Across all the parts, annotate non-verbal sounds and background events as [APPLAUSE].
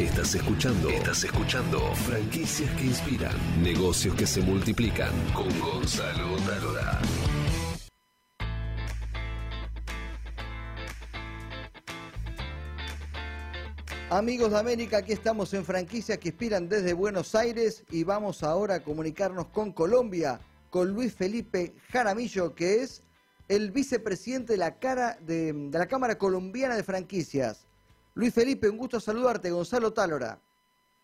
Estás escuchando. Estás escuchando. Franquicias que inspiran. Negocios que se multiplican. Con Gonzalo Talora. Amigos de América, aquí estamos en franquicias que inspiran desde Buenos Aires y vamos ahora a comunicarnos con Colombia, con Luis Felipe Jaramillo, que es el vicepresidente de la, de la Cámara Colombiana de Franquicias. Luis Felipe, un gusto saludarte. Gonzalo Tálora.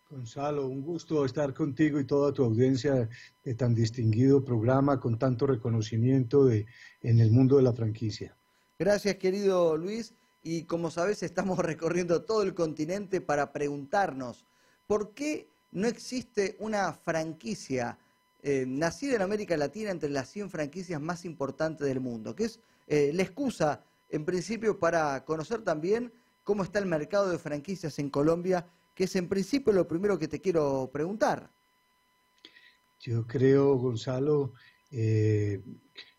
Gonzalo, un gusto estar contigo y toda tu audiencia de tan distinguido programa con tanto reconocimiento de, en el mundo de la franquicia. Gracias, querido Luis. Y como sabes, estamos [LAUGHS] recorriendo todo el continente para preguntarnos por qué no existe una franquicia eh, nacida en América Latina entre las 100 franquicias más importantes del mundo, que es eh, la excusa, en principio, para conocer también cómo está el mercado de franquicias en Colombia, que es en principio lo primero que te quiero preguntar. Yo creo, Gonzalo, eh,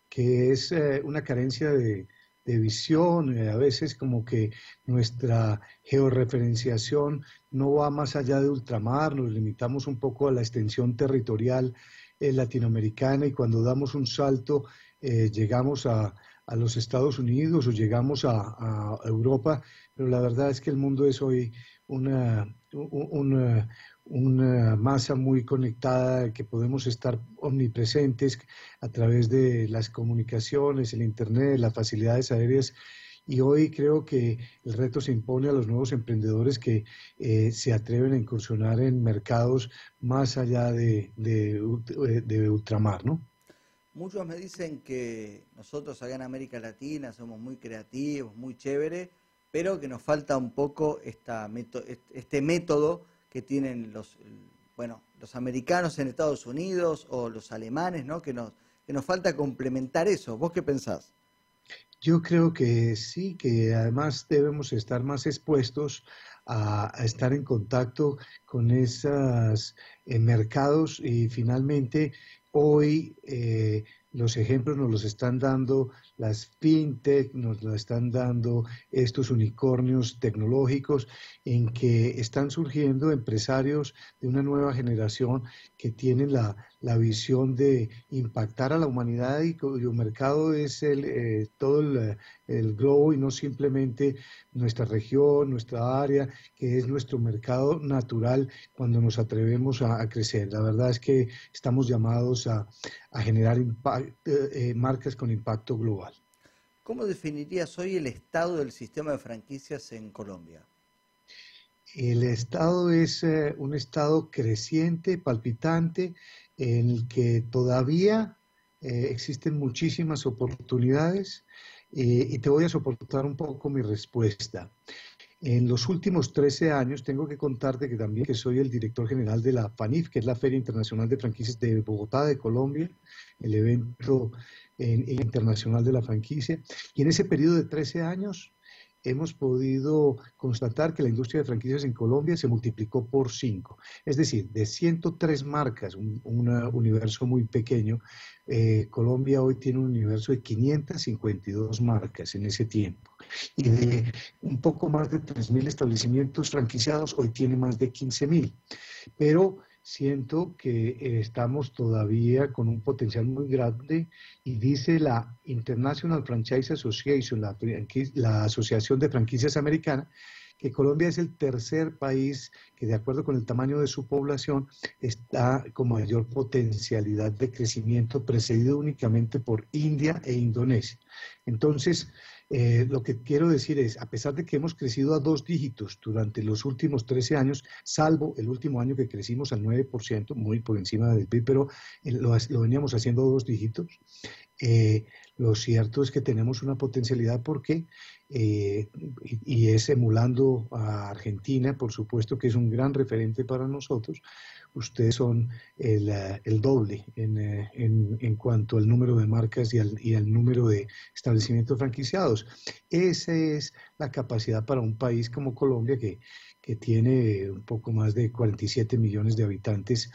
que es eh, una carencia de, visión, eh, a veces como que nuestra georreferenciación no va más allá de ultramar, nos limitamos un poco a la extensión territorial latinoamericana y cuando damos un salto llegamos a, a los Estados Unidos o llegamos a, Europa, pero la verdad es que el mundo es hoy una, una, masa muy conectada, que podemos estar omnipresentes a través de las comunicaciones, el Internet, las facilidades aéreas. Y hoy creo que el reto se impone a los nuevos emprendedores que eh, se atreven a incursionar en mercados más allá de, de, de ultramar, ¿no? Muchos me dicen que nosotros acá en América Latina somos muy creativos, muy chévere, pero que nos falta un poco este método que tienen los, bueno, los americanos en Estados Unidos o los alemanes, ¿no? Que nos, que nos falta complementar eso. ¿Vos qué pensás? Yo creo que sí, que además debemos estar más expuestos a, estar en contacto con esos eh, mercados y finalmente Hoy eh, los ejemplos nos los están dando las fintech, nos lo están dando estos unicornios tecnológicos en que están surgiendo empresarios de una nueva generación que tienen la, la visión de impactar a la humanidad y cuyo mercado es el, eh, todo el, el, globo y no simplemente nuestra región, nuestra área, que es nuestro mercado natural cuando nos atrevemos a, crecer. La verdad es que estamos llamados a, a generar eh, eh, marcas con impacto global. ¿Cómo definirías hoy el estado del sistema de franquicias en Colombia? El estado es un estado creciente, palpitante, en el que todavía eh, existen muchísimas oportunidades eh, y te voy a soportar un poco mi respuesta. En los últimos 13 años tengo que contarte que también que soy el director general de la FANIF, que es la Feria Internacional de Franquicias de Bogotá, de Colombia, el evento internacional de la franquicia. Y en ese periodo de 13 años hemos podido constatar que la industria de franquicias en Colombia se multiplicó por cinco. Es decir, de 103 marcas, un, universo muy pequeño, eh, Colombia hoy tiene un universo de 552 marcas en ese tiempo. Y de un poco más de 3.000 establecimientos franquiciados, hoy tiene más de 15.000. Pero siento que estamos todavía con un potencial muy grande y dice la International Franchise Association, la Asociación de Franquicias Americana, que Colombia es el tercer país que de acuerdo con el tamaño de su población está con mayor potencialidad de crecimiento, precedido únicamente por India e Indonesia. Entonces, eh, lo que quiero decir es, a pesar de que hemos crecido a dos dígitos durante los últimos 13 años, salvo el último año que crecimos al 9%, muy por encima del PIB, pero eh, lo, veníamos haciendo a dos dígitos, eh, lo cierto es que tenemos una potencialidad porque, y, y, es emulando a Argentina, por supuesto que es un gran referente para nosotros, ustedes son el, eh, doble eh, en, cuanto al número de marcas y al, número de establecimientos franquiciados. Esa es la capacidad para un país como Colombia que, que tiene un poco más de 47 millones de habitantes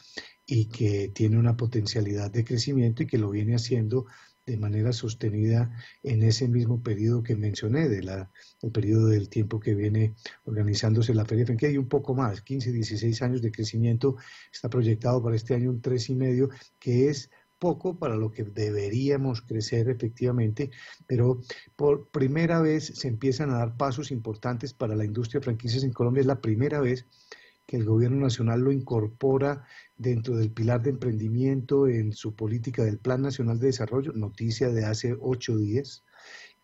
y que tiene una potencialidad de crecimiento y que lo viene haciendo de manera sostenida en ese mismo periodo que mencioné, de la, el periodo del tiempo que viene organizándose la Feria Franquicia y un poco más, 15, 16 años de crecimiento, está proyectado para este año un 3,5, que es poco para lo que deberíamos crecer efectivamente, pero por primera vez se empiezan a dar pasos importantes para la industria de franquicias en Colombia. Es la primera vez que el gobierno nacional lo incorpora dentro del pilar de emprendimiento en su política del Plan Nacional de Desarrollo, noticia de hace ocho días,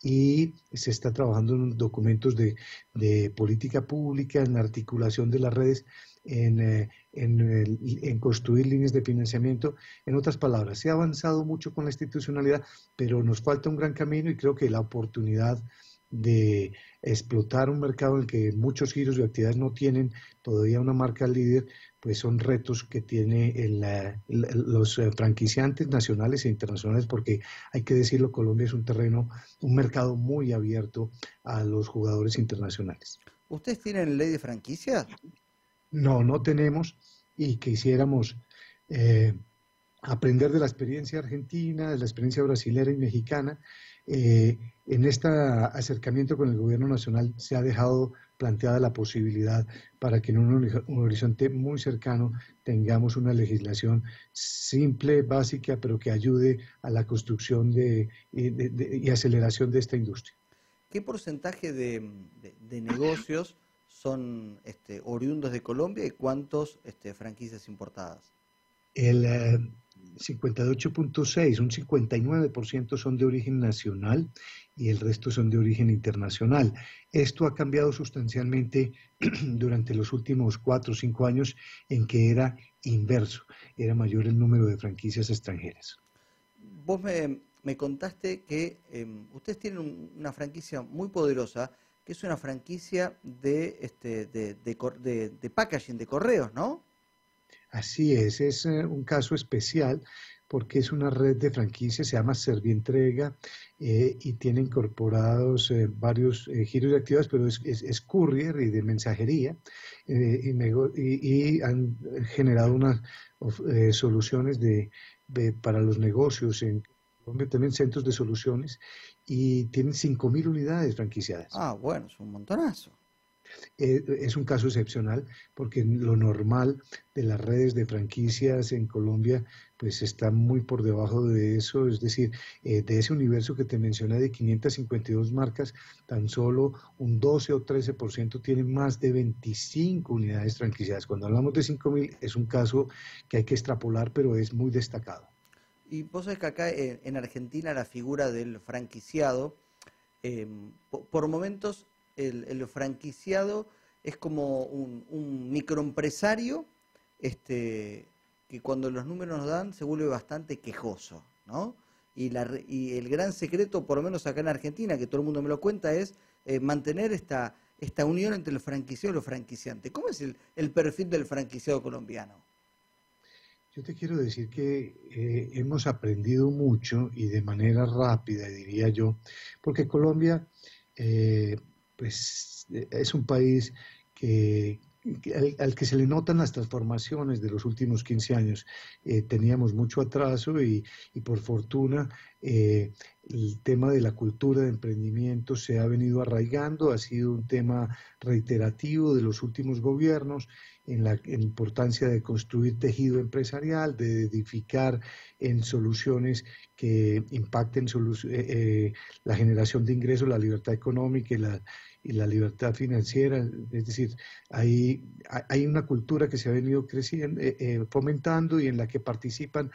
y se está trabajando en documentos de, de política pública, en la articulación de las redes, en, eh, en, construir líneas de financiamiento. En otras palabras, se ha avanzado mucho con la institucionalidad, pero nos falta un gran camino y creo que la oportunidad de explotar un mercado en el que muchos giros de actividades no tienen todavía una marca líder, pues son retos que tienen los eh, franquiciantes nacionales e internacionales, porque hay que decirlo, Colombia es un terreno, un mercado muy abierto a los jugadores internacionales. ¿Ustedes tienen ley de franquicia? No, no tenemos y quisiéramos eh, aprender de la experiencia argentina, de la experiencia brasilera y mexicana. Eh, en este acercamiento con el gobierno nacional se ha dejado planteada la posibilidad para que en un, horizonte muy cercano tengamos una legislación simple, básica, pero que ayude a la construcción de, y aceleración de esta industria. ¿Qué porcentaje de, negocios son este, oriundos de Colombia y cuántos este, franquicias importadas? El 58.6, eh, un 59% son de origen nacional y el resto son de origen internacional. Esto ha cambiado sustancialmente [CLEARS THROAT] durante los últimos cuatro o cinco años en que era inverso, era mayor el número de franquicias extranjeras. Vos me, contaste que em, ustedes tienen una franquicia muy poderosa, que es una franquicia de, este, de, de, de packaging, de correos, ¿no? Así es, es eh, un caso especial porque es una red de franquicias, se llama Servientrega eh, y tiene incorporados eh, varios eh, giros de actividades, pero es, courier y de mensajería y, han generado unas soluciones de, para los negocios en también centros de soluciones y tienen 5.000 unidades franquiciadas. Ah, bueno, es un montonazo. Eh, es un caso excepcional porque lo normal de las redes de franquicias en Colombia pues está muy por debajo de eso, es decir, eh, de ese universo que te mencioné de 552 marcas, tan solo un 12 o 13% tienen más de 25 unidades franquiciadas. Cuando hablamos de 5.000 es un caso que hay que extrapolar, pero es muy destacado. Y vos sabés que acá eh, en Argentina la figura del franquiciado, por momentos el, franquiciado es como un, microempresario este, que cuando los números nos dan se vuelve bastante quejoso, ¿no? Y, la, y el gran secreto, por lo menos acá en Argentina, que todo el mundo me lo cuenta, es eh, mantener esta, esta unión entre el franquiciado y los franquiciantes. ¿Cómo es el, perfil del franquiciado colombiano? Yo te quiero decir que eh, hemos aprendido mucho y de manera rápida, diría yo, porque Colombia eh, pues eh, es un país que, al, que se le notan las transformaciones de los últimos 15 años. Eh, teníamos mucho atraso y, por fortuna eh, el tema de la cultura de emprendimiento se ha venido arraigando, ha sido un tema reiterativo de los últimos gobiernos en la, importancia de construir tejido empresarial, de edificar en soluciones que impacten la generación de ingresos, la libertad económica y la y la libertad financiera, es decir, hay, hay una cultura que se ha venido creciendo, eh, eh, fomentando y en la que participan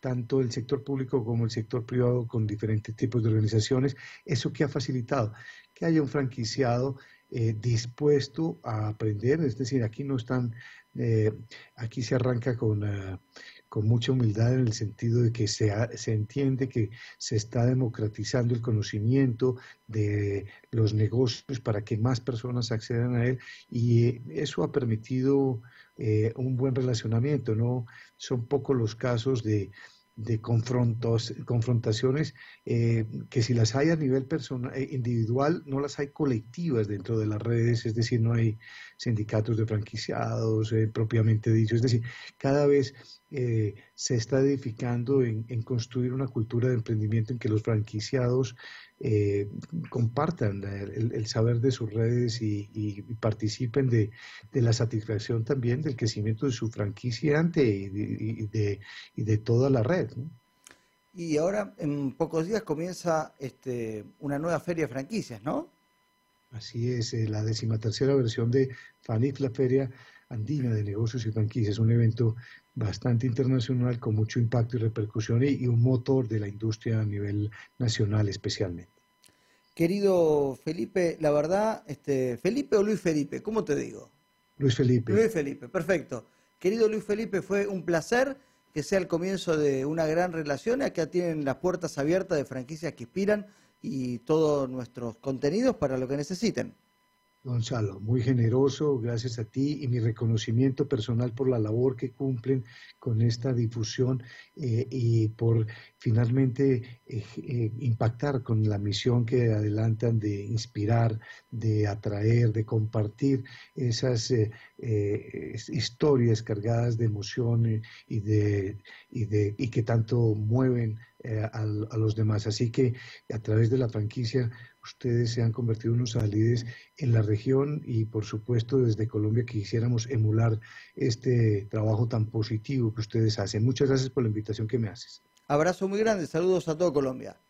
tanto el sector público como el sector privado con diferentes tipos de organizaciones, eso que ha facilitado que haya un franquiciado eh, dispuesto a aprender, es decir, aquí no están, aquí se arranca con con mucha humildad en el sentido de que se, se entiende que se está democratizando el conocimiento de los negocios para que más personas accedan a él y eso ha permitido eh, un buen relacionamiento, ¿no? Son pocos los casos de, de confrontos, confrontaciones eh, que si las hay a nivel personal, eh, individual, no las hay colectivas dentro de las redes, es decir, no hay sindicatos de franquiciados eh, propiamente dicho, es decir, cada vez se está edificando en, construir una cultura de emprendimiento en que los franquiciados compartan el, saber de sus redes y, participen de, la satisfacción también del crecimiento de su franquiciante y de, y de toda la red. Y ahora, en pocos días, comienza este, una nueva feria de franquicias, ¿no? Así es, eh, la decimatercera versión de FANIF, la Feria Andina de Negocios y Franquicias, un evento bastante internacional con mucho impacto y repercusión y, un motor de la industria a nivel nacional especialmente. Querido Felipe, la verdad, este, Felipe o Luis Felipe, ¿cómo te digo? Luis Felipe. Luis Felipe, perfecto. Querido Luis Felipe, fue un placer que sea el comienzo de una gran relación. Acá tienen las puertas abiertas de franquicias que inspiran y todos nuestros contenidos para lo que necesiten. Gonzalo, muy generoso, gracias a ti y mi reconocimiento personal por la labor que cumplen con esta difusión eh, y por finalmente eh, eh, impactar con la misión que adelantan de inspirar, de atraer, de compartir esas historias cargadas de emoción y, de, y, de, y que tanto mueven a, a los demás. Así que a través de la franquicia ustedes se han convertido en unos alides en la región y por supuesto desde Colombia quisiéramos emular este trabajo tan positivo que ustedes hacen. Muchas gracias por la invitación que me haces. Abrazo muy grande, saludos a todo Colombia.